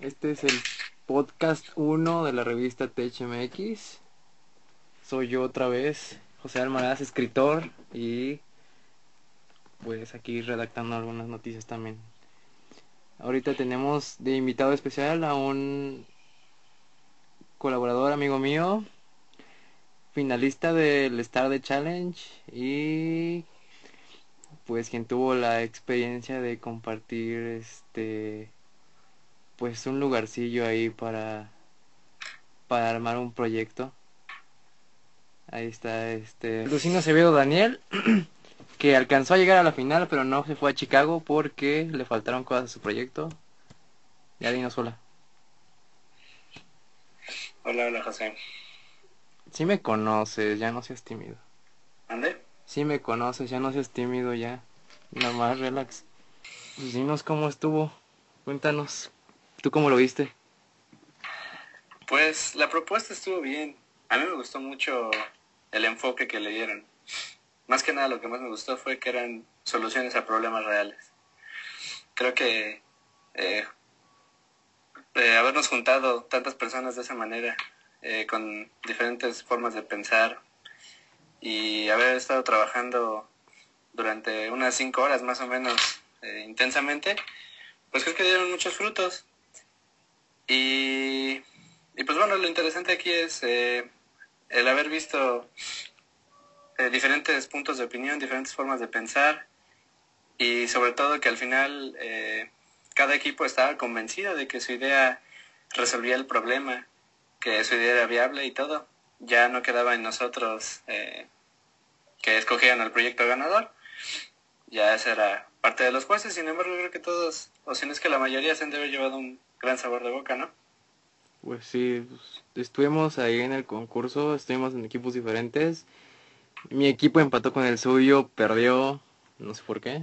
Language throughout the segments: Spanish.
este es el podcast 1 de la revista THMX. Soy yo otra vez, José Almaraz, escritor y pues aquí redactando algunas noticias también. Ahorita tenemos de invitado especial a un colaborador amigo mío, finalista del Star de Challenge y pues quien tuvo la experiencia de compartir este pues un lugarcillo ahí para para armar un proyecto. Ahí está este Lucino Acevedo Daniel que alcanzó a llegar a la final pero no se fue a Chicago porque le faltaron cosas a su proyecto. Ya dinos hola. Hola, hola José. Si me conoces, ya no seas tímido. ¿Ande? Si me conoces, ya no seas tímido ya. Nada más relax. Pues dinos cómo estuvo. Cuéntanos. ¿Tú cómo lo viste? Pues la propuesta estuvo bien. A mí me gustó mucho el enfoque que le dieron. Más que nada lo que más me gustó fue que eran soluciones a problemas reales. Creo que eh, eh, habernos juntado tantas personas de esa manera, eh, con diferentes formas de pensar y haber estado trabajando durante unas cinco horas más o menos intensamente, pues creo que dieron muchos frutos. Y, pues bueno, lo interesante aquí es eh, el haber visto eh, diferentes puntos de opinión, diferentes formas de pensar y sobre todo que al final eh, cada equipo estaba convencido de que su idea resolvía el problema, que su idea era viable y todo. Ya no quedaba en nosotros que escogieran el proyecto ganador. Ya esa era parte de los jueces, sin embargo creo que todos, o si no es que la mayoría se han de haber llevado un gran sabor de boca, ¿no? Pues sí, pues, estuvimos ahí en el concurso, estuvimos en equipos diferentes. Mi equipo empató con el suyo, perdió, no sé por qué.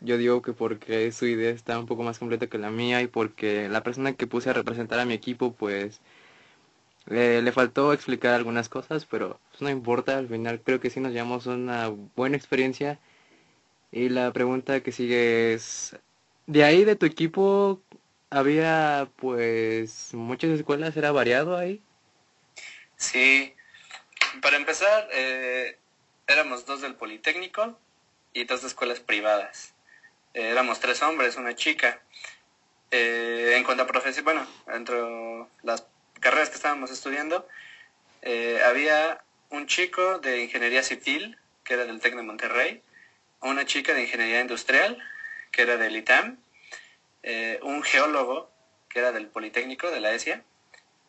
Yo digo que porque su idea está un poco más completa que la mía y porque la persona que puse a representar a mi equipo, pues le, le faltó explicar algunas cosas, pero pues, no importa, al final creo que sí nos llevamos una buena experiencia. Y la pregunta que sigue es, de ahí de tu equipo, había pues muchas escuelas, era variado ahí. Sí, para empezar, eh, éramos dos del Politécnico y dos de escuelas privadas. Eh, éramos tres hombres, una chica. Eh, en cuanto a profesión, bueno, entre las carreras que estábamos estudiando, había un chico de ingeniería civil, que era del TEC de Monterrey, una chica de ingeniería industrial, que era del ITAM, eh, un geólogo que era del Politécnico, de la ESIA,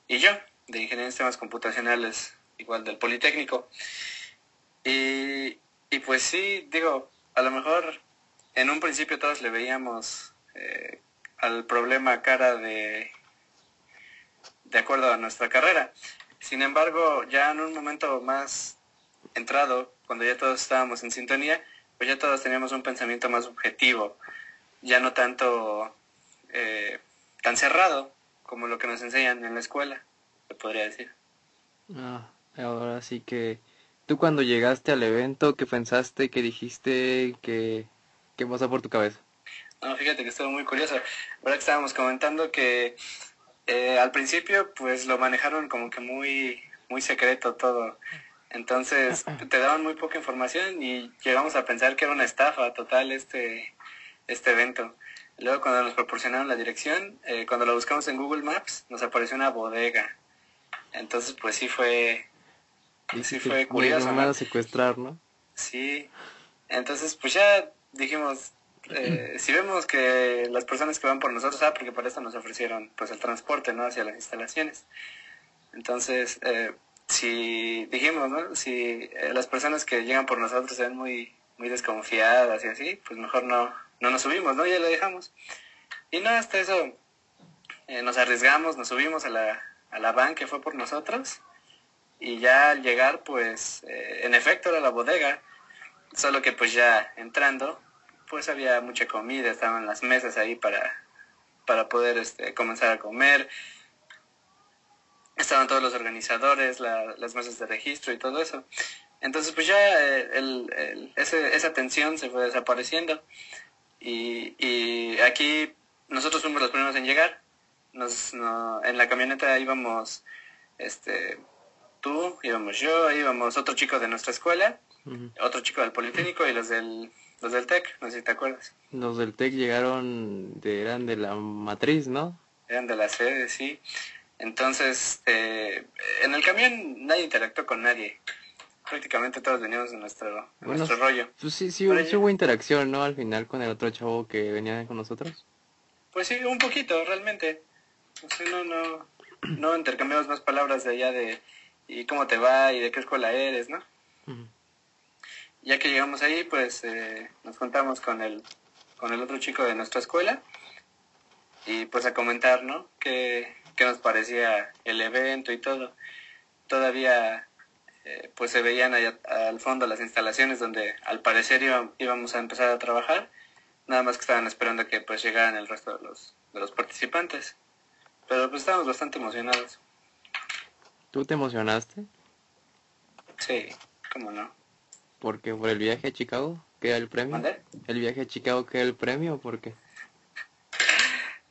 y yo, de Ingeniería en Sistemas Computacionales, igual del Politécnico. Y, pues sí, digo, a lo mejor en un principio todos le veíamos eh, al problema cara de, de acuerdo a nuestra carrera. Sin embargo, ya en un momento más entrado, cuando ya todos estábamos en sintonía, pues ya todos teníamos un pensamiento más objetivo, ya no tanto eh, tan cerrado como lo que nos enseñan en la escuela, se podría decir. Ah, ahora sí que tú cuando llegaste al evento, ¿qué pensaste, qué dijiste, qué, qué pasó por tu cabeza? No, fíjate que estuvo muy curioso. Ahora que estábamos comentando que eh, al principio pues lo manejaron como que muy, muy secreto todo. Entonces te daban muy poca información y llegamos a pensar que era una estafa total este, este evento. Luego cuando nos proporcionaron la dirección, eh, cuando la buscamos en Google Maps, nos apareció una bodega. Entonces, pues sí fue, sí fue curioso. ¿no? secuestrar, ¿no? Sí. Entonces, pues ya dijimos, eh, si vemos que las personas que van por nosotros, ah, porque para esto nos ofrecieron pues el transporte, ¿no? Hacia las instalaciones. Entonces, eh, si dijimos, ¿no? Si las personas que llegan por nosotros se ven muy, muy desconfiadas y así, pues mejor no, no nos subimos, ¿no? Ya lo dejamos. Y no, hasta eso eh, nos arriesgamos, nos subimos a la, a la van que fue por nosotros y ya al llegar pues eh, en efecto era la bodega, solo que pues ya entrando pues había mucha comida, estaban las mesas ahí para, para poder este, comenzar a comer, estaban todos los organizadores, las mesas de registro y todo eso. Entonces pues ya eh, el, esa tensión se fue desapareciendo y, y aquí nosotros fuimos los primeros en llegar. Nos, en la camioneta íbamos, este, tú, íbamos yo, íbamos otro chico de nuestra escuela, otro chico del Politécnico y los del, los del TEC, no sé si te acuerdas. Los del TEC llegaron, de, eran de la matriz, ¿no? Eran de la sede, sí. Entonces, eh, en el camión nadie interactuó con nadie. Prácticamente todos veníamos en nuestro, nuestro rollo. Pues sí, sí, hubo interacción, ¿no? Al final con el otro chavo que venía con nosotros. Pues sí, un poquito, realmente. O sea, no, no, no intercambiamos más palabras de allá de y cómo te va y de qué escuela eres, ¿no? Ya que llegamos ahí, pues eh, nos juntamos con el, con el otro chico de nuestra escuela y pues a comentar, ¿no? Qué, qué nos parecía el evento y todo. Todavía eh, pues se veían allá al fondo las instalaciones donde al parecer íbamos a empezar a trabajar, nada más que estaban esperando que pues llegaran el resto de los, de los participantes. Pero pues estábamos bastante emocionados. ¿Tú te emocionaste? Sí, cómo no. ¿Por qué? ¿Por el viaje a Chicago? ¿Qué era el premio? ¿El viaje a Chicago qué era el premio o por qué?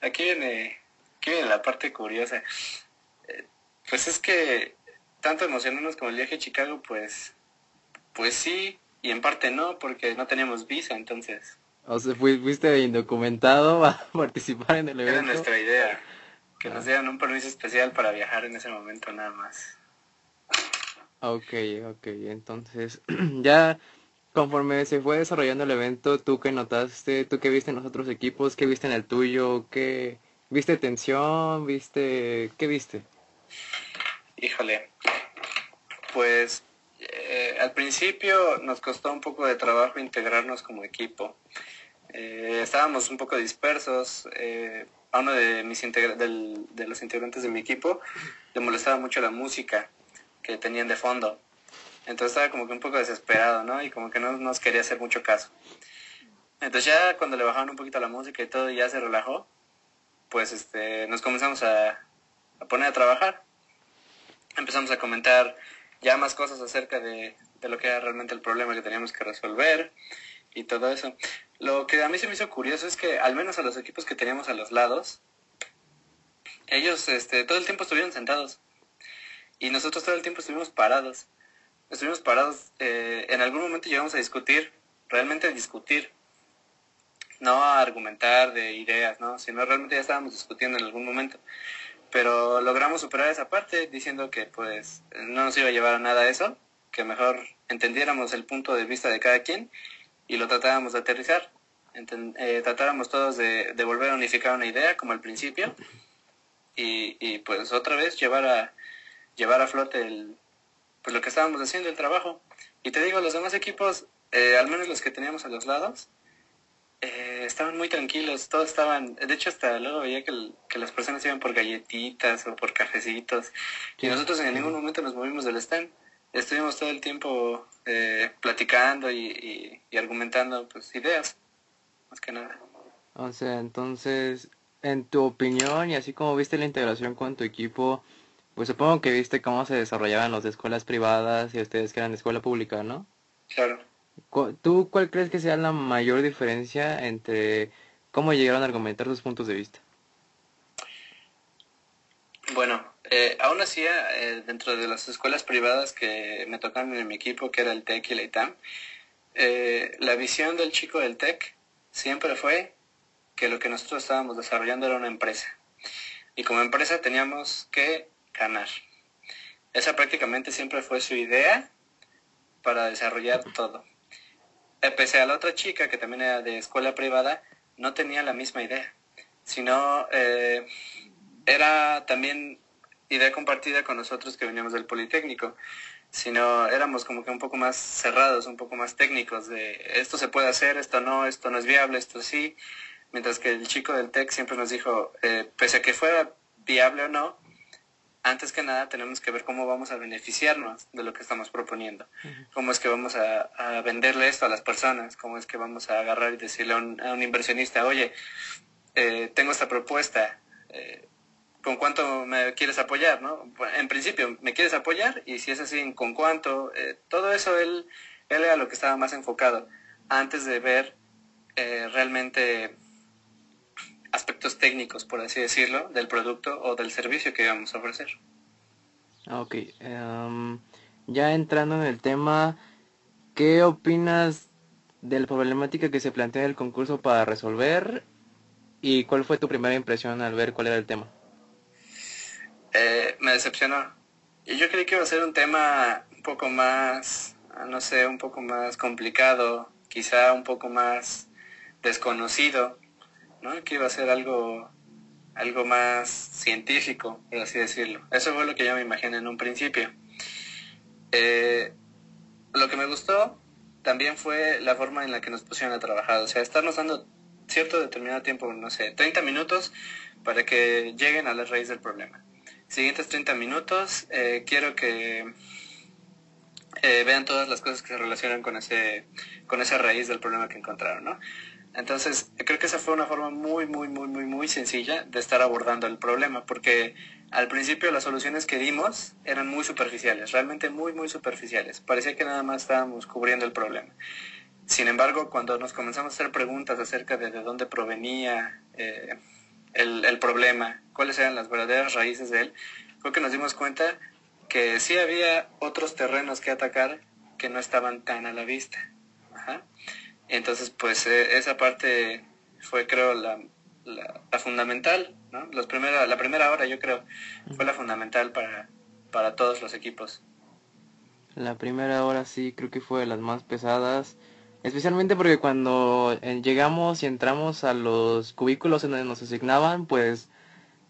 Aquí viene, aquí viene la parte curiosa. Eh, pues es que tanto emocionarnos como el viaje a Chicago, pues, pues sí, y en parte no, porque no teníamos visa, entonces. O sea, fuiste indocumentado a participar en el evento. Era nuestra idea. Que nos dieran un permiso especial para viajar en ese momento nada más. Ok, ok, entonces ya conforme se fue desarrollando el evento, ¿tú qué notaste? ¿Tú qué viste en los otros equipos? ¿Qué viste en el tuyo? ¿Qué viste tensión? ¿Viste qué viste? Híjole, pues eh, al principio nos costó un poco de trabajo integrarnos como equipo. Eh, estábamos un poco dispersos. Eh, a uno de, mis de los integrantes de mi equipo le molestaba mucho la música que tenían de fondo. Entonces estaba como que un poco desesperado, ¿no? Y como que no nos quería hacer mucho caso. Entonces ya cuando le bajaron un poquito la música y todo ya se relajó, pues este, nos comenzamos a, a poner a trabajar. Empezamos a comentar ya más cosas acerca de, de lo que era realmente el problema que teníamos que resolver y todo eso. Lo que a mí se me hizo curioso es que al menos a los equipos que teníamos a los lados, ellos este, todo el tiempo estuvieron sentados y nosotros todo el tiempo estuvimos parados. Estuvimos parados, eh, en algún momento llegamos a discutir, realmente a discutir, no a argumentar de ideas, ¿no? sino realmente ya estábamos discutiendo en algún momento. Pero logramos superar esa parte diciendo que pues no nos iba a llevar a nada eso, que mejor entendiéramos el punto de vista de cada quien y lo tratábamos de aterrizar. Eh, tratáramos todos de, volver a unificar una idea como al principio y, y, pues otra vez llevar a, llevar a flote el, pues lo que estábamos haciendo, el trabajo. Y te digo, los demás equipos, eh, al menos los que teníamos a los lados, eh, estaban muy tranquilos, todos estaban, de hecho hasta luego veía que, que, las personas iban por galletitas o por cafecitos y nosotros en ningún momento nos movimos del stand estuvimos todo el tiempo eh, platicando y, argumentando pues ideas, más que nada. O sea, entonces, en tu opinión y así como viste la integración con tu equipo, pues supongo que viste cómo se desarrollaban los de escuelas privadas y ustedes que eran de escuela pública, ¿no? Claro. ¿Tú cuál crees que sea la mayor diferencia entre cómo llegaron a argumentar sus puntos de vista? Bueno, eh, aún así, eh, dentro de las escuelas privadas que me tocaron en mi equipo, que era el TEC y la ITAM, eh, la visión del chico del TEC siempre fue que lo que nosotros estábamos desarrollando era una empresa. Y como empresa teníamos que ganar. Esa prácticamente siempre fue su idea para desarrollar todo. Pese a la otra chica, que también era de escuela privada, no tenía la misma idea, sino era también idea compartida con nosotros que veníamos del Politécnico, sino éramos como que un poco más cerrados, un poco más técnicos de esto se puede hacer, esto no, esto no es viable, esto sí, Mientras que el chico del TEC siempre nos dijo, eh, pese a que fuera viable o no, antes que nada tenemos que ver cómo vamos a beneficiarnos de lo que estamos proponiendo, cómo es que vamos a, venderle esto a las personas, cómo es que vamos a agarrar y decirle a un, inversionista, oye, eh, tengo esta propuesta, eh, ¿con cuánto me quieres apoyar? ¿no? En principio, ¿me quieres apoyar? Y si es así, ¿con cuánto? Eh, todo eso él, él era lo que estaba más enfocado antes de ver realmente aspectos técnicos, por así decirlo, del producto o del servicio que íbamos a ofrecer. Ah, ok, em, ya entrando en el tema, ¿qué opinas de la problemática que se plantea en el concurso para resolver? ¿Y cuál fue tu primera impresión al ver cuál era el tema? Eh, me decepcionó. Y yo creí que iba a ser un tema un poco más, no sé, un poco más complicado, quizá un poco más desconocido que iba a ser algo, algo más científico, por así decirlo. Eso fue lo que yo me imaginé en un principio. Eh, lo que me gustó también fue la forma en la que nos pusieron a trabajar, o sea, estarnos dando cierto determinado tiempo, no sé, 30 minutos para que lleguen a la raíz del problema. Siguientes 30 minutos, eh, quiero que eh, vean todas las cosas que se relacionan con ese con esa raíz del problema que encontraron, ¿no? Entonces, creo que esa fue una forma muy, muy, muy, muy, muy sencilla de estar abordando el problema, porque al principio las soluciones que dimos eran muy superficiales, realmente muy, muy superficiales. Parecía que nada más estábamos cubriendo el problema. Sin embargo, cuando nos comenzamos a hacer preguntas acerca de de dónde provenía eh, el, el problema, cuáles eran las verdaderas raíces de él, creo que nos dimos cuenta que sí había otros terrenos que atacar que no estaban tan a la vista. Entonces, pues eh, esa parte fue, creo, la, la, fundamental, ¿no? Los primera, la primera hora, yo creo, fue la fundamental para, para todos los equipos. La primera hora sí, creo que fue de las más pesadas, especialmente porque cuando eh, llegamos y entramos a los cubículos en donde nos asignaban, pues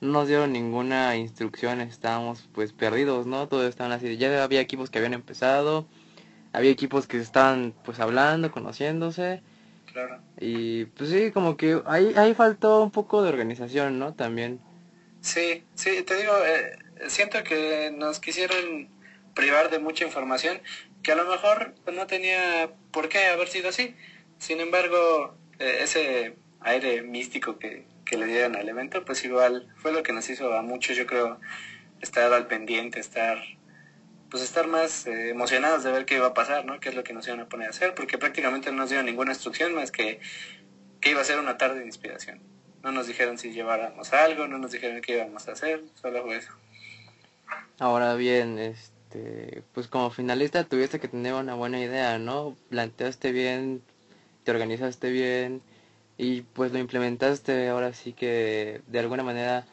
no nos dieron ninguna instrucción, estábamos pues perdidos, ¿no? Todos estaban así, ya había equipos que habían empezado, había equipos que estaban pues hablando, conociéndose. Claro. Y pues sí, como que ahí, ahí faltó un poco de organización, ¿no? También. Sí, sí, te digo, eh, siento que nos quisieron privar de mucha información que a lo mejor pues, no tenía por qué haber sido así. Sin embargo, eh, ese aire místico que, que le dieron al evento, pues igual fue lo que nos hizo a muchos, yo creo, estar al pendiente, estar pues estar más eh, emocionados de ver qué iba a pasar, ¿no? Qué es lo que nos iban a poner a hacer, porque prácticamente no nos dieron ninguna instrucción más que que iba a ser una tarde de inspiración. No nos dijeron si lleváramos algo, no nos dijeron qué íbamos a hacer, solo fue eso. Ahora bien, este, pues como finalista tuviste que tener una buena idea, ¿no? Planteaste bien, te organizaste bien y pues lo implementaste ahora sí que de alguna manera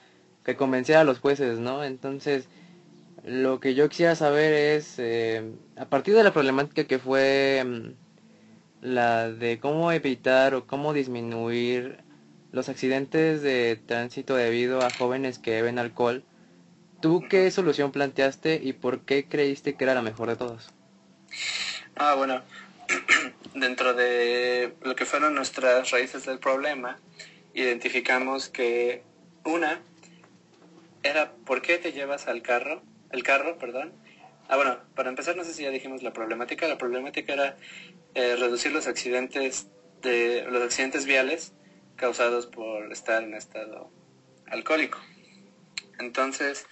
que convenciera a los jueces, ¿no? Entonces, lo que yo quisiera saber es, eh, a partir de la problemática que fue mm, la de cómo evitar o cómo disminuir los accidentes de tránsito debido a jóvenes que beben alcohol, ¿tú qué solución planteaste y por qué creíste que era la mejor de todas? Ah, bueno, dentro de lo que fueron nuestras raíces del problema, identificamos que una era ¿por qué te llevas al carro el carro, perdón. Ah, bueno, para empezar, no sé si ya dijimos la problemática. La problemática era eh, reducir los accidentes de los accidentes viales causados por estar en estado alcohólico. Entonces,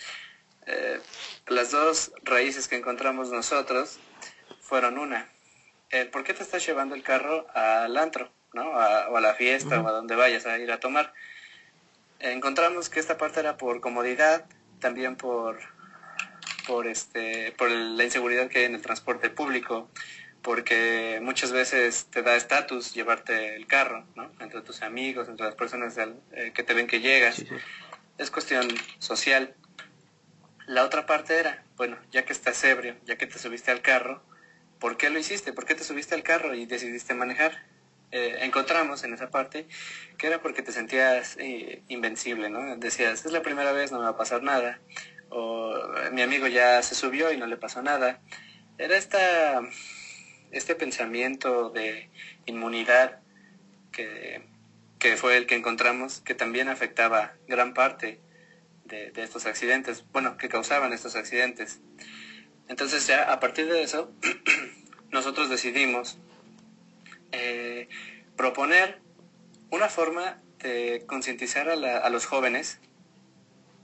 eh, las dos raíces que encontramos nosotros fueron una, el por qué te estás llevando el carro al antro, ¿no? o a la fiesta o a donde vayas a ir a tomar. Encontramos que esta parte era por comodidad, también por por, este, por la inseguridad que hay en el transporte público, porque muchas veces te da estatus llevarte el carro, ¿no? Entre tus amigos, entre las personas eh, que te ven que llegas. Es cuestión social. La otra parte era, bueno, ya que estás ebrio, ya que te subiste al carro, ¿por qué lo hiciste? ¿Por qué te subiste al carro y decidiste manejar? Eh, encontramos en esa parte que era porque te sentías eh, invencible, ¿no? Decías, es la primera vez, no me va a pasar nada o mi amigo ya se subió y no le pasó nada. Era esta, este pensamiento de inmunidad que, que fue el que encontramos que también afectaba gran parte de, estos accidentes, bueno, que causaban estos accidentes. Entonces ya a partir de eso, nosotros decidimos eh, proponer una forma de concientizar a, los jóvenes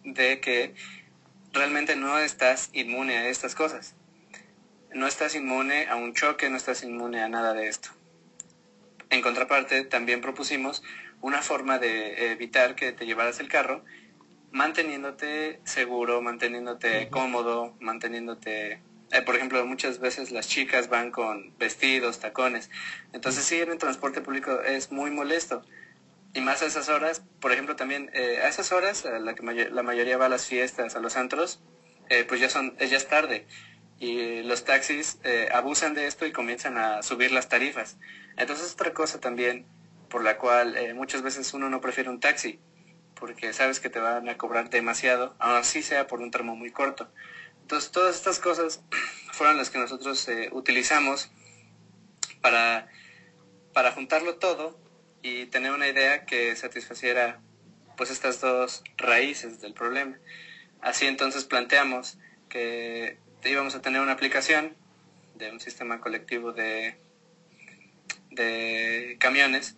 de que realmente no estás inmune a estas cosas. No estás inmune a un choque, no estás inmune a nada de esto. En contraparte, también propusimos una forma de evitar que te llevaras el carro manteniéndote seguro, manteniéndote cómodo, manteniéndote... Eh, por ejemplo, muchas veces las chicas van con vestidos, tacones. Entonces sí, en el transporte público es muy molesto. Y más a esas horas, por ejemplo, también eh, a esas horas, la, que la mayoría va a las fiestas, a los antros, eh, pues ya, son, ya es tarde. Y los taxis abusan de esto y comienzan a subir las tarifas. Entonces otra cosa también por la cual muchas veces uno no prefiere un taxi porque sabes que te van a cobrar demasiado, así sea por un tramo muy corto. Entonces, todas estas cosas fueron las que nosotros eh, utilizamos para, para juntarlo todo y tener una idea que satisfaciera pues estas dos raíces del problema. Así entonces planteamos que íbamos a tener una aplicación de un sistema colectivo de, de camiones,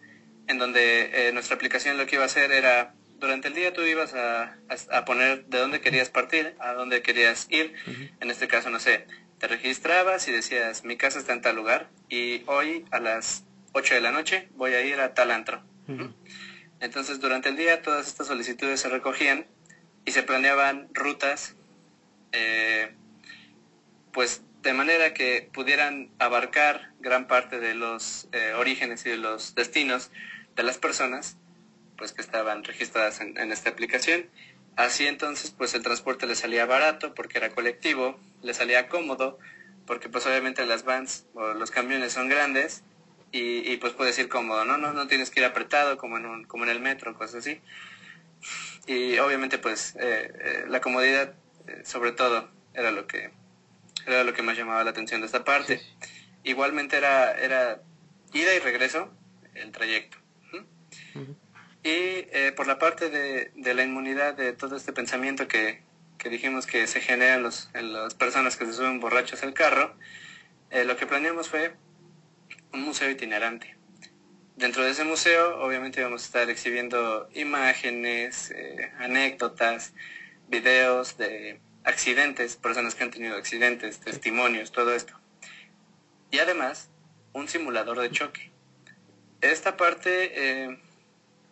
en donde eh, nuestra aplicación lo que iba a hacer era durante el día tú ibas a, poner de dónde querías partir, a dónde querías ir. En este caso, no sé, te registrabas y decías, mi casa está en tal lugar y hoy a las 8 de la noche voy a ir a tal antro. Entonces, durante el día todas estas solicitudes se recogían y se planeaban rutas, eh, pues de manera que pudieran abarcar gran parte de los eh, orígenes y de los destinos de las personas pues que estaban registradas en, esta aplicación. Así entonces pues el transporte le salía barato porque era colectivo, le salía cómodo porque pues obviamente las vans o los camiones son grandes y, pues puedes ir cómodo, ¿no? ¿no? No tienes que ir apretado como en, un, como en el metro, cosas así. Y obviamente pues eh, eh, la comodidad eh, sobre todo era lo que era lo que más llamaba la atención de esta parte. Igualmente era, era ida y regreso el trayecto. Y por la parte de, la inmunidad de todo este pensamiento que, dijimos que se genera en, los, en, las personas que se suben borrachos al carro, lo que planeamos fue un museo itinerante. Dentro de ese museo, obviamente, vamos a estar exhibiendo imágenes, eh, anécdotas, videos de accidentes, personas que han tenido accidentes, testimonios, todo esto. Y además, un simulador de choque. Esta parte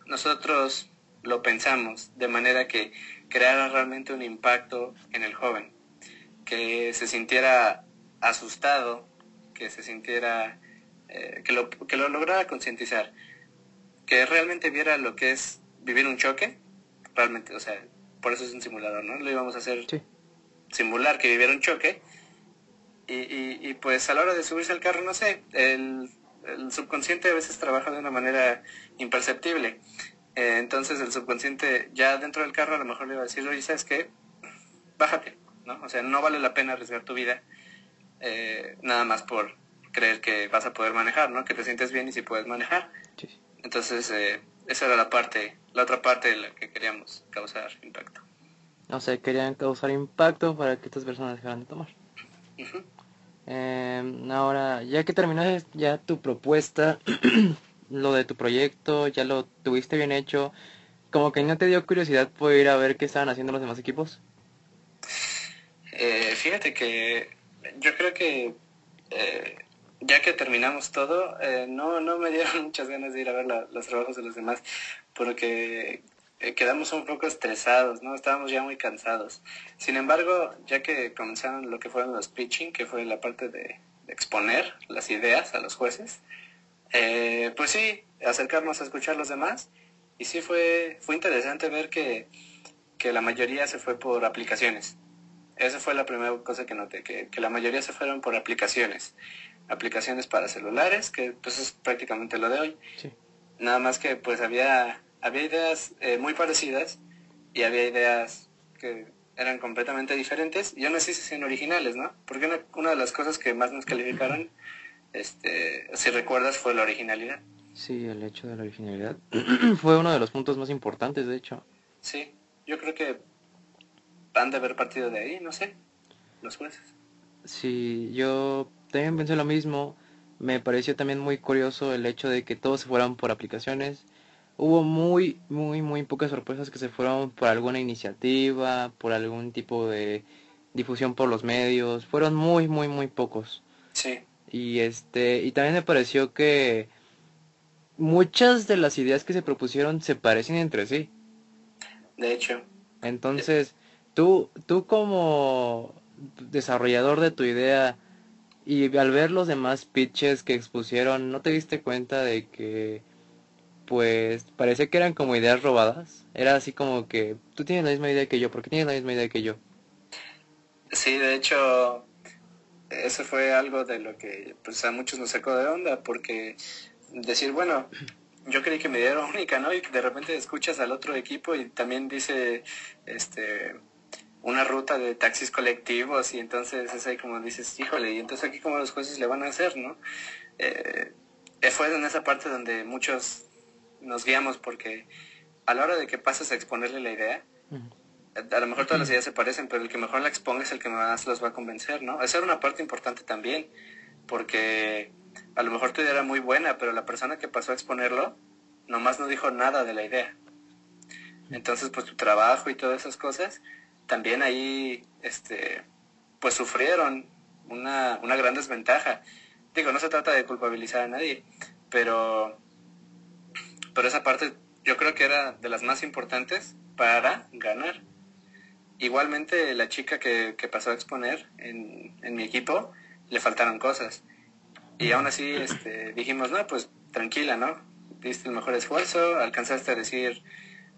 nosotros lo pensamos de manera que creara realmente un impacto en el joven, que se sintiera asustado, que se sintiera, eh, que, lo, que lo lograra concientizar, que realmente viera lo que es vivir un choque, realmente, o sea, por eso es un simulador, ¿no? Lo íbamos a hacer simular que viviera un choque, y, y, pues a la hora de subirse al carro, no sé, el el subconsciente a veces trabaja de una manera imperceptible. Eh, entonces el subconsciente ya dentro del carro a lo mejor le va a decir, oye, ¿sabes qué? Bájate, ¿no? O sea, no vale la pena arriesgar tu vida eh, nada más por creer que vas a poder manejar, ¿no? Que te sientes bien y si puedes manejar. Entonces, eh, esa era la parte, la otra parte de la que queríamos causar impacto. O sea, querían causar impacto para que estas personas dejaran de tomar. Em, ahora, ya que terminaste ya tu propuesta, lo de tu proyecto, ya lo tuviste bien hecho, como que no te dio curiosidad por ir a ver qué estaban haciendo los demás equipos. Eh, fíjate que yo creo que eh, ya que terminamos todo, eh, no, no me dieron muchas ganas de ir a ver los trabajos de los demás, porque eh, quedamos un poco estresados, ¿no? Estábamos ya muy cansados. Sin embargo, ya que comenzaron lo que fueron los pitching, que fue la parte de, exponer las ideas a los jueces, eh, pues sí, acercarnos a escuchar a los demás. Y sí fue, fue interesante ver que, que la mayoría se fue por aplicaciones. Esa fue la primera cosa que noté, que, que la mayoría se fueron por aplicaciones. Aplicaciones para celulares, que pues es prácticamente lo de hoy. Sí. Nada más que pues había había ideas eh, muy parecidas y había ideas que eran completamente diferentes y aún así se hacían originales, ¿no? Porque una, de las cosas que más nos calificaron, este, si recuerdas, fue la originalidad. Sí, el hecho de la originalidad fue uno de los puntos más importantes, de hecho. Sí, yo creo que han de haber partido de ahí, no sé, los jueces. Sí, yo también pensé lo mismo. Me pareció también muy curioso el hecho de que todos se fueran por aplicaciones. Hubo muy, muy, muy pocas sorpresas que se fueron por alguna iniciativa, por algún tipo de difusión por los medios. Fueron muy, muy, muy pocos. Sí. Y este, y también me pareció que muchas de las ideas que se propusieron se parecen entre sí. De hecho. Entonces, tú, tú como desarrollador de tu idea y al ver los demás pitches que expusieron, ¿no te diste cuenta de que pues parecía que eran como ideas robadas? Era así como que tú tienes la misma idea que yo, porque tienes la misma idea que yo? Sí, de hecho, eso fue algo de lo que pues a muchos nos sacó de onda, porque decir, bueno, yo creí que me dieron única, ¿no? Y de repente escuchas al otro equipo y también dice, este, una ruta de taxis colectivos y entonces es ahí como dices, híjole, y entonces aquí como los jueces le van a hacer, ¿no? Eh, fue en esa parte donde muchos nos guiamos porque a la hora de que pasas a exponerle la idea, a lo mejor todas las ideas se parecen, pero el que mejor la exponga es el que más los va a convencer, ¿no? Esa era una parte importante también, porque a lo mejor tu idea era muy buena, pero la persona que pasó a exponerlo nomás no dijo nada de la idea. Entonces, pues tu trabajo y todas esas cosas, también ahí, este, pues sufrieron una, una gran desventaja. Digo, no se trata de culpabilizar a nadie, pero, pero esa parte yo creo que era de las más importantes para ganar. Igualmente la chica que, que pasó a exponer en, en mi equipo, le faltaron cosas. Y aún así este, dijimos, no, pues tranquila, ¿no? Diste el mejor esfuerzo, alcanzaste a decir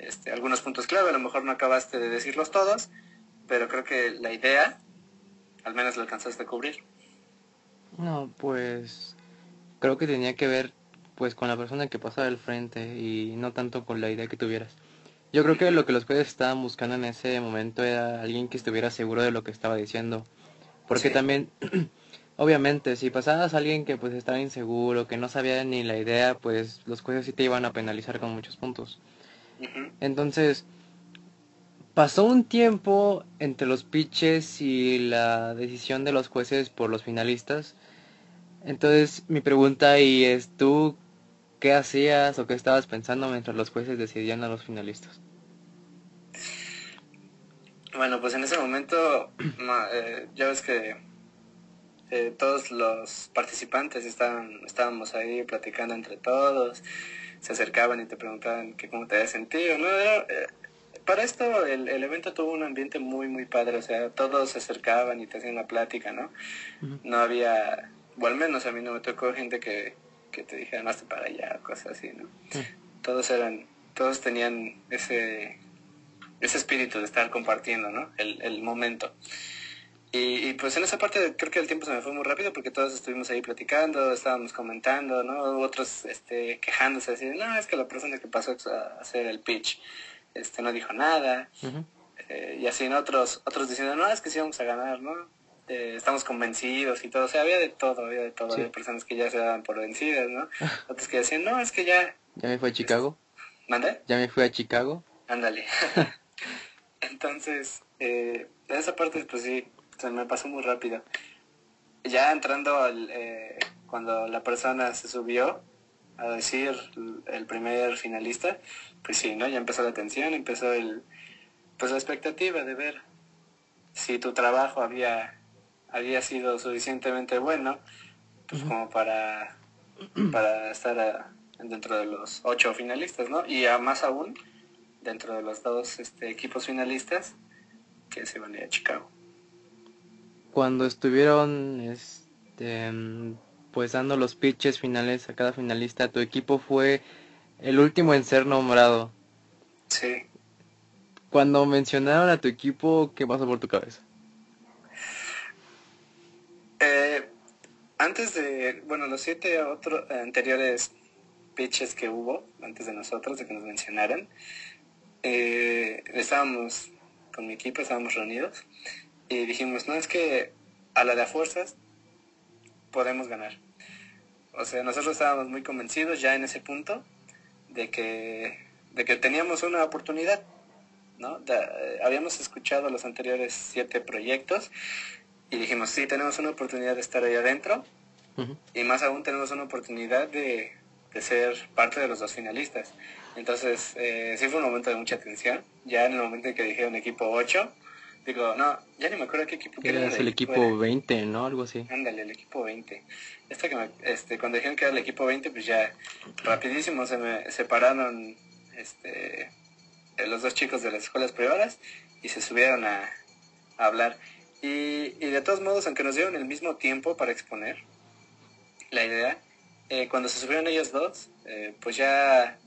este, algunos puntos clave, a lo mejor no acabaste de decirlos todos, pero creo que la idea, al menos la alcanzaste a cubrir. No, pues creo que tenía que ver pues con la persona que pasaba al frente y no tanto con la idea que tuvieras. Yo creo que lo que los jueces estaban buscando en ese momento era alguien que estuviera seguro de lo que estaba diciendo. Porque también obviamente, si pasabas a alguien que pues estaba inseguro, que no sabía ni la idea, pues los jueces sí te iban a penalizar con muchos puntos. Entonces, pasó un tiempo entre los pitches y la decisión de los jueces por los finalistas. Entonces, mi pregunta ahí es, ¿tú qué hacías o qué estabas pensando mientras los jueces decidían a los finalistas? Bueno, pues en ese momento, eh, ya ves que eh, todos los participantes estaban, estábamos ahí platicando entre todos, se acercaban y te preguntaban que cómo te habías sentido, ¿no? Eh, para esto el, el, evento tuvo un ambiente muy, muy padre, o sea, todos se acercaban y te hacían la plática, ¿no? No había, o al menos a mí no me tocó gente que, que te dijera, no, para allá, cosas así, ¿no? Todos eran, todos tenían ese, ese espíritu de estar compartiendo, ¿no? El, el momento. Y, pues en esa parte creo que el tiempo se me fue muy rápido porque todos estuvimos ahí platicando, estábamos comentando, ¿no? Otros este, quejándose, así, no, es que la persona que pasó a hacer el pitch este, no dijo nada. Eh, y así, en otros, otros diciendo, no, es que sí vamos a ganar, ¿no? Eh, estamos convencidos y todo. O sea, había de todo, había de todo. Había personas que ya se daban por vencidas, ¿no? Otros que decían, no, es que ya... ¿Ya me fui a Chicago? ¿Manda? ¿Ya me fui a Chicago? Ándale. Entonces, eh, en esa parte, pues sí, se me pasó muy rápido. Ya entrando al, eh, cuando la persona se subió a decir el primer finalista, pues sí, ¿no? Ya empezó la tensión, empezó el, pues la expectativa de ver si tu trabajo había, había sido suficientemente bueno, pues como para, para estar dentro de los ocho finalistas, ¿no? Y a más aún, dentro de los dos este, equipos finalistas que se van a ir a Chicago cuando estuvieron este, pues dando los pitches finales a cada finalista, tu equipo fue el último en ser nombrado. Sí. Cuando mencionaron a tu equipo, ¿qué pasó por tu cabeza? Eh, antes de, bueno, los siete otros anteriores pitches que hubo, antes de nosotros, de que nos mencionaran, eh, estábamos con mi equipo, estábamos reunidos y dijimos, no, es que a la de a fuerzas podemos ganar. O sea, nosotros estábamos muy convencidos ya en ese punto de que, de que teníamos una oportunidad, ¿no? Eh, habíamos escuchado los anteriores siete proyectos y dijimos, sí, tenemos una oportunidad de estar ahí adentro y más aún tenemos una oportunidad de, de, ser parte de los dos finalistas. Entonces, eh, sí fue un momento de mucha tensión. Ya en el momento en que dijeron equipo 8, digo, no, ya ni me acuerdo qué equipo era. Era el equipo 20, ¿no? Algo así. Ándale, el equipo 20. Esto que este, cuando dijeron que era el equipo 20, pues ya rapidísimo se me separaron este, los dos chicos de las escuelas privadas y se subieron a, a hablar. Y, y, de todos modos, aunque nos dieron el mismo tiempo para exponer la idea, eh, cuando se subieron ellos dos, eh, pues ya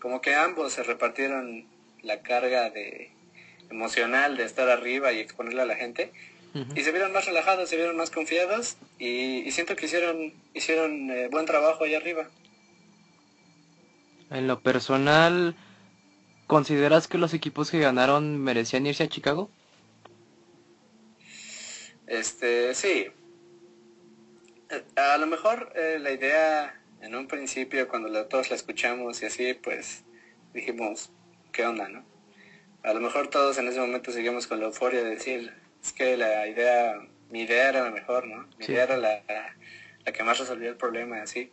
como que ambos se repartieron la carga de emocional de estar arriba y exponerle a la gente y se vieron más relajados, se vieron más confiados y, siento que hicieron hicieron eh, buen trabajo allá arriba. En lo personal, ¿consideras que los equipos que ganaron merecían irse a Chicago? Este, sí. Eh, a lo mejor eh, la idea en un principio, cuando todos la escuchamos y así, pues dijimos, ¿qué onda, no? A lo mejor todos en ese momento seguimos con la euforia de decir, es que la idea, mi idea era la mejor, ¿no? Mi idea era la, la, que más resolvía el problema, así.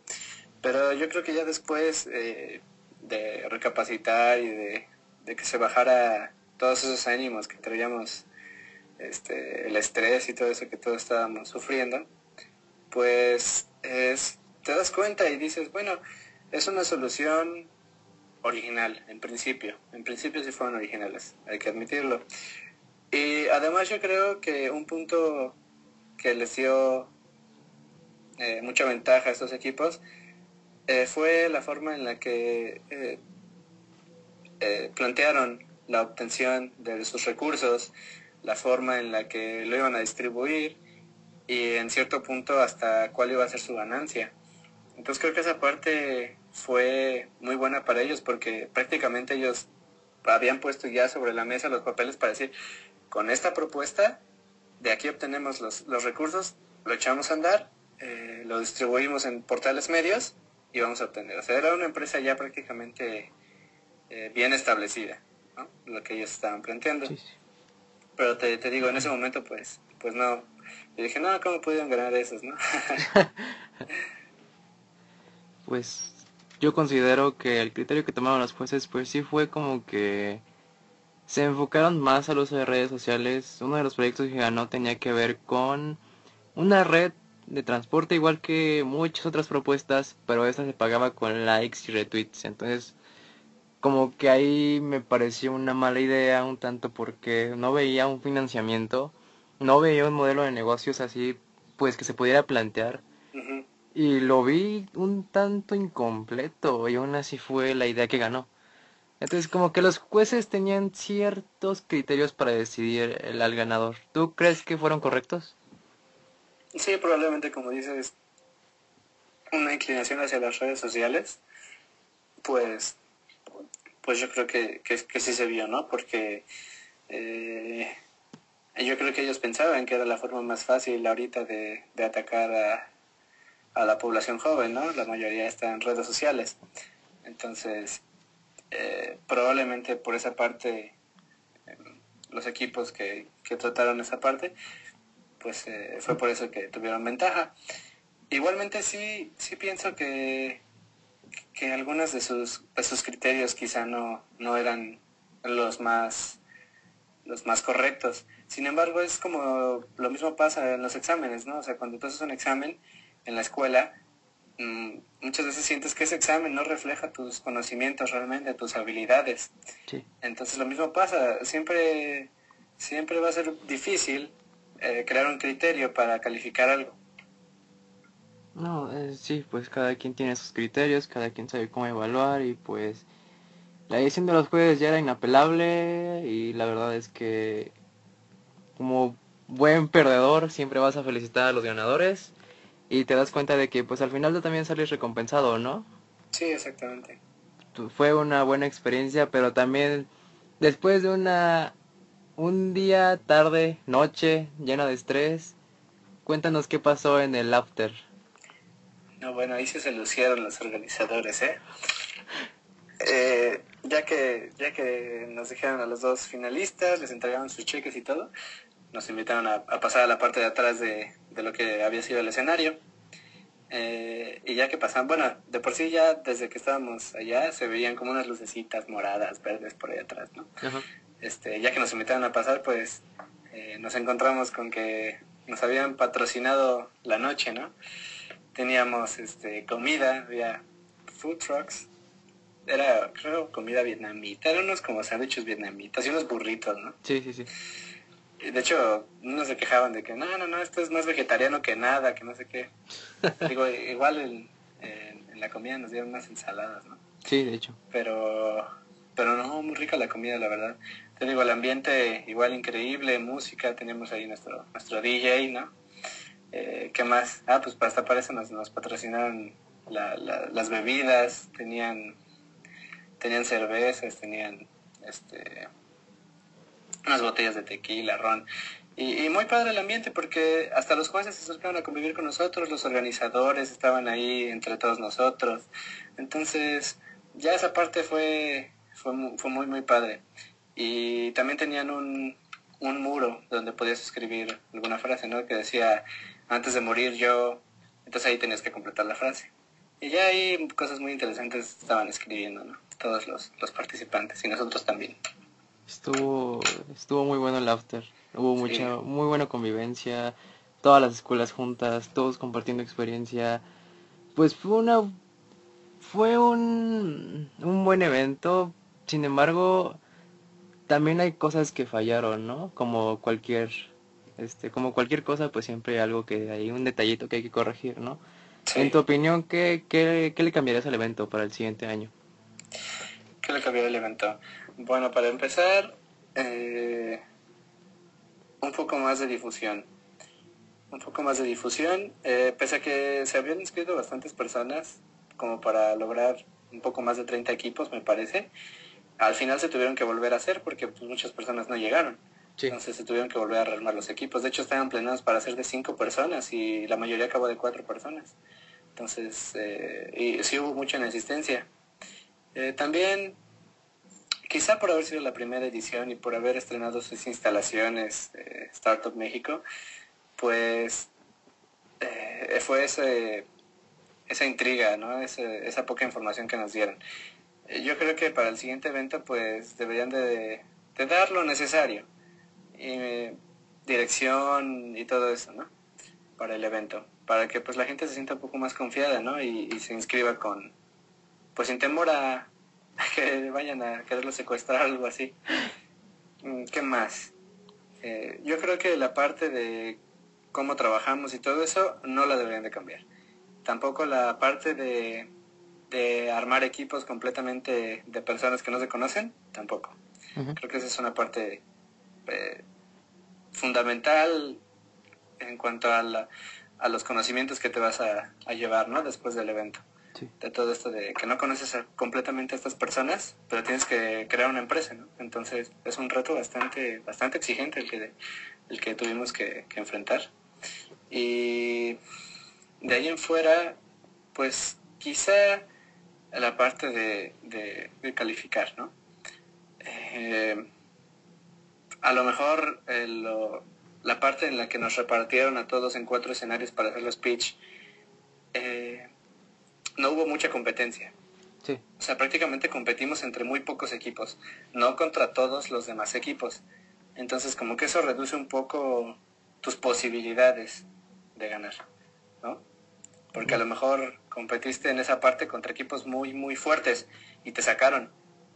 Pero yo creo que ya después eh, de recapacitar y de, de que se bajara todos esos ánimos que traíamos este, el estrés y todo eso que todos estábamos sufriendo, pues es, te das cuenta y dices, bueno, es una solución original, en principio. En principio sí fueron originales, hay que admitirlo. Y además yo creo que un punto que les dio eh, mucha ventaja a estos equipos eh, fue la forma en la que eh, plantearon la obtención de sus recursos, la forma en la que lo iban a distribuir y en cierto punto hasta cuál iba a ser su ganancia. Entonces creo que esa parte fue muy buena para ellos porque prácticamente ellos habían puesto ya sobre la mesa los papeles para decir, con esta propuesta, de aquí obtenemos los, recursos, lo echamos a andar, eh, lo distribuimos en portales medios y vamos a obtener. O sea, era una empresa ya prácticamente eh, bien establecida, ¿no? lo que ellos estaban planteando. Pero te, te, digo, en ese momento, pues, pues no. Yo dije, no, ¿cómo pudieron ganar esos, no? pues yo considero que el criterio que tomaron los jueces, pues sí fue como que se enfocaron más al uso de redes sociales. Uno de los proyectos que ganó tenía que ver con una red de transporte igual que muchas otras propuestas, pero esta se pagaba con likes y retweets. Entonces, como que ahí me pareció una mala idea un tanto porque no veía un financiamiento, no veía un modelo de negocios así pues que se pudiera plantear. Y lo vi un tanto incompleto y aún así fue la idea que ganó. Entonces como que los jueces tenían ciertos criterios para decidir el al ganador. ¿Tú crees que fueron correctos? Sí, probablemente como dices, una inclinación hacia las redes sociales, pues pues yo creo que, que, sí se vio, ¿no? Porque eh, yo creo que ellos pensaban que era la forma más fácil ahorita de, atacar a, a, la población joven, ¿no? La mayoría está en redes sociales. Entonces, eh, probablemente por esa parte, em, los equipos que, que, trataron esa parte, pues eh, fue por eso que tuvieron ventaja. Igualmente sí, sí pienso que que algunos de sus, sus criterios quizá no, no eran los más, los más correctos. Sin embargo, es como lo mismo pasa en los exámenes, ¿no? O sea, cuando tú haces un examen en la escuela, mm, muchas veces sientes que ese examen no refleja tus conocimientos realmente, tus habilidades. Entonces lo mismo pasa, siempre, siempre va a ser difícil eh, crear un criterio para calificar algo. No, eh, sí, pues cada quien tiene sus criterios, cada quien sabe cómo evaluar y pues la decisión de los jueces ya era inapelable y la verdad es que como buen perdedor siempre vas a felicitar a los ganadores y te das cuenta de que pues al final tú también sales recompensado, ¿no? Sí, exactamente. Fue una buena experiencia, pero también después de una un día, tarde, noche llena de estrés, cuéntanos qué pasó en el after. No, bueno, ahí sí se lucieron los organizadores, ¿eh? eh ya que ya que nos dijeron a los dos finalistas, les entregaron sus cheques y todo, nos invitaron a, pasar a la parte de atrás de, de lo que había sido el escenario. Eh, y ya que pasaban, bueno, de por sí ya desde que estábamos allá se veían como unas lucecitas moradas, verdes por ahí atrás, ¿no? Este, ya que nos invitaron a pasar, pues eh, nos encontramos con que nos habían patrocinado la noche, ¿no? Teníamos este, comida, había food trucks, era, creo, comida vietnamita, eran unos como sándwiches vietnamitas y unos burritos, ¿no? Sí, sí, sí. De hecho, no se quejaban de que no, no, no, esto es más vegetariano que nada, que no sé qué. Digo, igual en, en, la comida nos dieron unas ensaladas, ¿no? Sí, de hecho. Pero, pero no, muy rica la comida, la verdad. Te digo, el ambiente igual increíble, música, teníamos ahí nuestro, nuestro DJ, ¿no? Eh, ¿Qué más? Ah, pues hasta para eso nos, nos patrocinaron las bebidas, tenían, tenían cervezas, tenían este unas botellas de tequila, ron. Y, muy padre el ambiente porque hasta los jueces se acercaron a convivir con nosotros, los organizadores estaban ahí entre todos nosotros. Entonces, ya esa parte fue, fue, fue muy, muy padre. Y también tenían un, un muro donde podías escribir alguna frase, ¿no? Que decía, antes de morir yo, entonces ahí tenías que completar la frase. Y ya ahí cosas muy interesantes estaban escribiendo, ¿no? Todos los, los participantes y nosotros también. Estuvo, estuvo muy bueno el after. Hubo mucha, muy buena convivencia. Todas las escuelas juntas, todos compartiendo experiencia. Pues fue una, fue un, un buen evento. Sin embargo, también hay cosas que fallaron, ¿no? Como cualquier, este, como cualquier cosa, pues siempre hay algo que hay un detallito que hay que corregir, ¿no? En tu opinión, ¿qué, qué, qué le cambiarías al evento para el siguiente año? ¿Qué le cambiaría al evento? Bueno, para empezar, eh, un poco más de difusión. Un poco más de difusión, eh, pese a que se habían inscrito bastantes personas, como para lograr un poco más de 30 equipos, me parece, al final se tuvieron que volver a hacer porque pues, muchas personas no llegaron. Entonces se tuvieron que volver a rearmar los equipos. De hecho, estaban planeados para ser de 5 personas y la mayoría acabó de 4 personas. Entonces, eh, y sí hubo mucha inesistencia. también quizá por haber sido la primera edición y por haber estrenado sus instalaciones eh, Startup México, pues eh, fue ese, esa intriga, ¿no? esa poca información que nos dieron. Eh, yo creo que para el siguiente evento pues deberían de, dar lo necesario, y, dirección y todo eso, ¿no? Para el evento, para que pues la gente se sienta un poco más confiada, ¿no? Y, y se inscriba con, pues sin temor a, que vayan a quererlo secuestrar o algo así. Mm, ¿Qué más? Eh, yo creo que la parte de cómo trabajamos y todo eso no la deberían de cambiar. Tampoco la parte de, de armar equipos completamente de personas que no se conocen, tampoco. Creo que esa es una parte eh, fundamental en cuanto a, la, a los conocimientos que te vas a, a llevar ¿no? después del evento de todo esto de que no conoces completamente a estas personas, pero tienes que crear una empresa, ¿no? Entonces es un reto bastante, bastante exigente el que, el que tuvimos que, enfrentar. Y de ahí en fuera, pues quizá la parte de, calificar, ¿no? Eh, a lo mejor eh, la parte en la que nos repartieron a todos en cuatro escenarios para hacer los pitch, eh, no hubo mucha competencia. Sí. O sea, prácticamente competimos entre muy pocos equipos, no contra todos los demás equipos. Entonces, como que eso reduce un poco tus posibilidades de ganar, ¿no? Porque a lo mejor competiste en esa parte contra equipos muy, muy fuertes y te sacaron.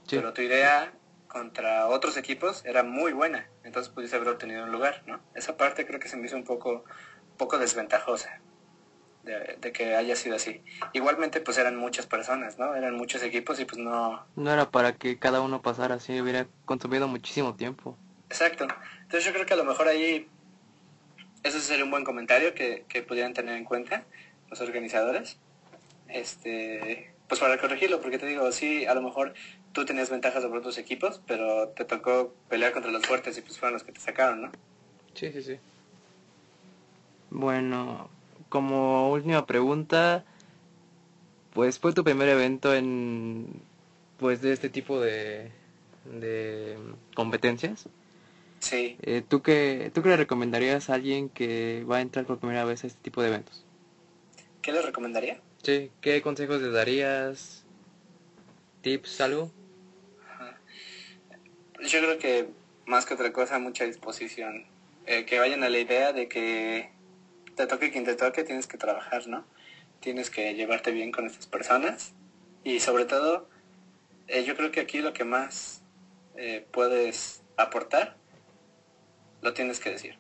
Pero tu idea contra otros equipos era muy buena, entonces pudiste haber obtenido un lugar, ¿no? Esa parte creo que se me hizo un poco, un poco desventajosa de, que haya sido así. Igualmente pues eran muchas personas, ¿no? Eran muchos equipos y pues no... No era para que cada uno pasara así, hubiera consumido muchísimo tiempo. Exacto. Entonces yo creo que a lo mejor ahí eso sería un buen comentario que, que pudieran tener en cuenta los organizadores. Este, pues para corregirlo, porque te digo, sí, a lo mejor tú tenías ventajas sobre otros equipos, pero te tocó pelear contra los fuertes y pues fueron los que te sacaron, ¿no? Sí, sí, sí. Bueno, como última pregunta, pues fue tu primer evento en pues de este tipo de, de competencias. Sí. Eh, ¿tú, qué, ¿Tú qué le recomendarías a alguien que va a entrar por primera vez a este tipo de eventos? ¿Qué le recomendaría? Sí, ¿qué consejos le darías? ¿Tips, algo? Yo creo que más que otra cosa, mucha disposición. Eh, que vayan a la idea de que te toque quien te toque, tienes que trabajar, ¿no? Tienes que llevarte bien con estas personas. Y sobre todo, eh, yo creo que aquí lo que más eh, puedes aportar, lo tienes que decir.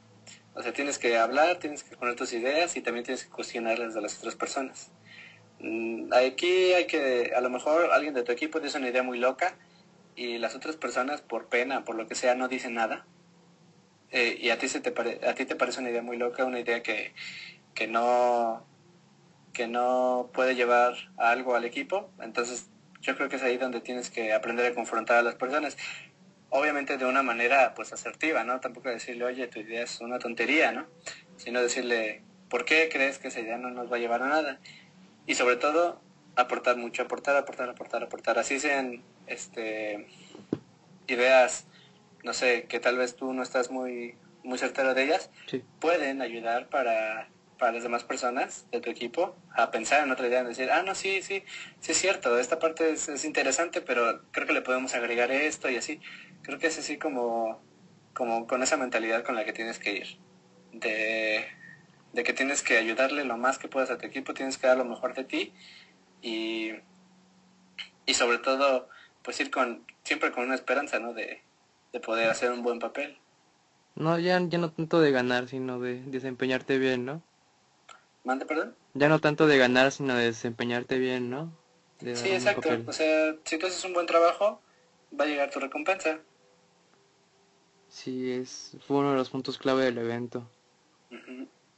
O sea, tienes que hablar, tienes que poner tus ideas y también tienes que cuestionarlas de las otras personas. Mm, aquí hay que, a lo mejor alguien de tu equipo dice una idea muy loca y las otras personas por pena, por lo que sea, no dicen nada. Eh, y a ti, se te a ti te parece una idea muy loca, una idea que, que, no, que no puede llevar a algo al equipo. Entonces yo creo que es ahí donde tienes que aprender a confrontar a las personas. Obviamente de una manera pues asertiva, ¿no? Tampoco decirle, oye, tu idea es una tontería, ¿no? Sino decirle, ¿por qué crees que esa idea no nos va a llevar a nada? Y sobre todo, aportar mucho, aportar, aportar, aportar, aportar. Así sean este, ideas, no sé, que tal vez tú no estás muy, muy certero de ellas, pueden ayudar para, para las demás personas de tu equipo a pensar en otra idea, en decir, ah, no, sí, sí, sí es cierto, esta parte es, es interesante, pero creo que le podemos agregar esto y así. Creo que es así como, como con esa mentalidad con la que tienes que ir. De, de que tienes que ayudarle lo más que puedas a tu equipo, tienes que dar lo mejor de ti y, y sobre todo pues ir con siempre con una esperanza no de, de poder hacer un buen papel. No ya, ya no tanto de ganar sino de desempeñarte bien no mande perdón ya no tanto de ganar sino de desempeñarte bien no sí exacto. o sea si tú haces un buen trabajo va a llegar tu recompensa. Sí es fue uno de los puntos clave del evento.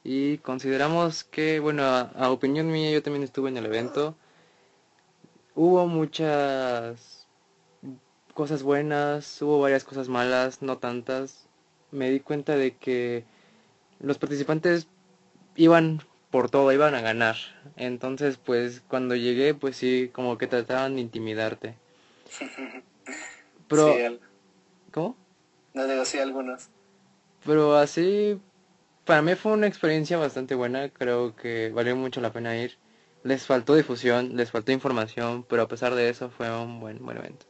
Y consideramos que bueno a opinión mía yo también estuve en el evento. Hubo muchas cosas buenas, hubo varias cosas malas, no tantas. Me di cuenta de que los participantes iban por todo, iban a ganar. Entonces, pues cuando llegué, pues sí, como que trataban de intimidarte. Pero, ¿Cómo? No digo sí algunos. Pero así, para mí fue una experiencia bastante buena, creo que valió mucho la pena ir les faltó difusión, les faltó información, pero a pesar de eso fue un buen, buen evento.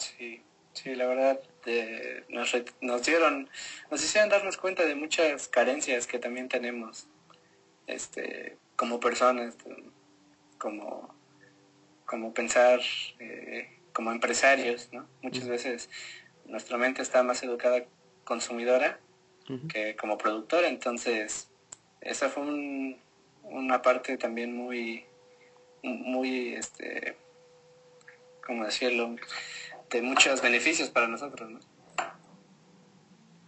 Sí, sí, la verdad eh, nos, nos dieron, nos hicieron darnos cuenta de muchas carencias que también tenemos, este, como personas, como, como pensar, eh, como empresarios, ¿no? Muchas veces nuestra mente está más educada consumidora que como productora, entonces esa fue un, una parte también muy, muy, este, ¿cómo decirlo? De muchos beneficios para nosotros, ¿no?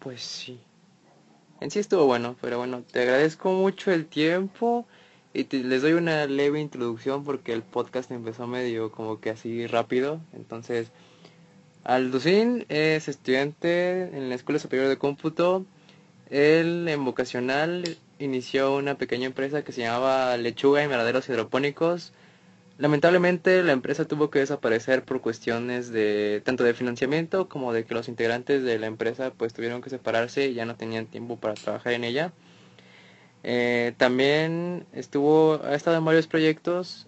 Pues sí. En sí estuvo bueno, pero bueno, te agradezco mucho el tiempo y les doy una leve introducción porque el podcast empezó medio como que así rápido. Entonces, Alducín es estudiante en la Escuela Superior de Cómputo. Él en vocacional inició una pequeña empresa que se llamaba Lechuga y Meraderos Hidropónicos. Lamentablemente la empresa tuvo que desaparecer por cuestiones de tanto de financiamiento como de que los integrantes de la empresa pues tuvieron que separarse y ya no tenían tiempo para trabajar en ella. Eh, también estuvo, ha estado en varios proyectos,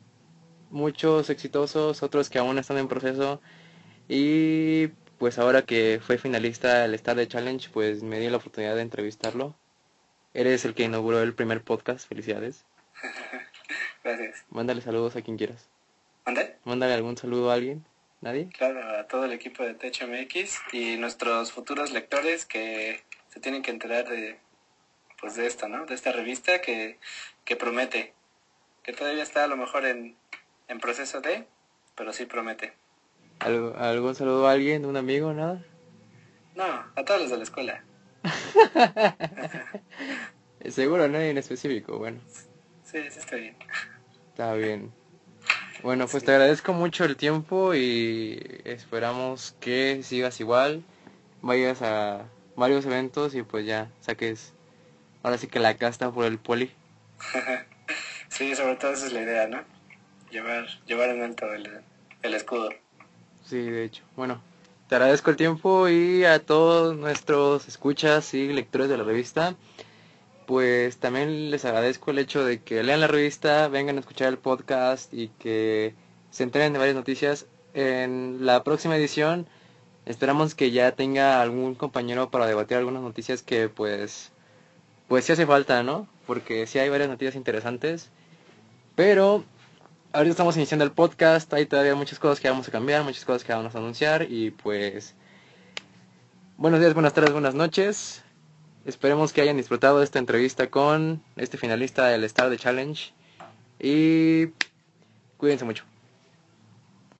muchos exitosos, otros que aún están en proceso y pues ahora que fue finalista del Star de Challenge pues me di la oportunidad de entrevistarlo Eres el que inauguró el primer podcast. Felicidades. Gracias. Mándale saludos a quien quieras. ¿Mande? Mándale algún saludo a alguien. ¿Nadie? Claro, a todo el equipo de TechMX y nuestros futuros lectores que se tienen que enterar de pues de esta, ¿no? De esta revista que, que promete. Que todavía está a lo mejor en, en proceso de, pero sí promete. ¿Algún saludo a alguien, un amigo, nada? No, a todos los de la escuela. Seguro nadie en específico, bueno. Sí, está bien. Está bien. Bueno, pues te agradezco mucho el tiempo y esperamos que sigas igual, vayas a varios eventos y pues ya saques ahora sí que la casta por el poli. sí, sobre todo esa es la idea, ¿no? llevar, llevar en alto el, el escudo. Sí, de hecho. Bueno, te agradezco el tiempo y a todos nuestros escuchas y lectores de la revista, pues también les agradezco el hecho de que lean la revista, vengan a escuchar el podcast y que se enteren de varias noticias. En la próxima edición esperamos que ya tenga algún compañero para debatir algunas noticias que pues pues sí hace falta, ¿no? Porque sí hay varias noticias interesantes. Pero ahorita estamos iniciando el podcast, hay todavía muchas cosas que vamos a cambiar, muchas cosas que vamos a anunciar y pues buenos días, buenas tardes, buenas noches. Esperemos que hayan disfrutado esta entrevista con este finalista del Star de Challenge y cuídense mucho.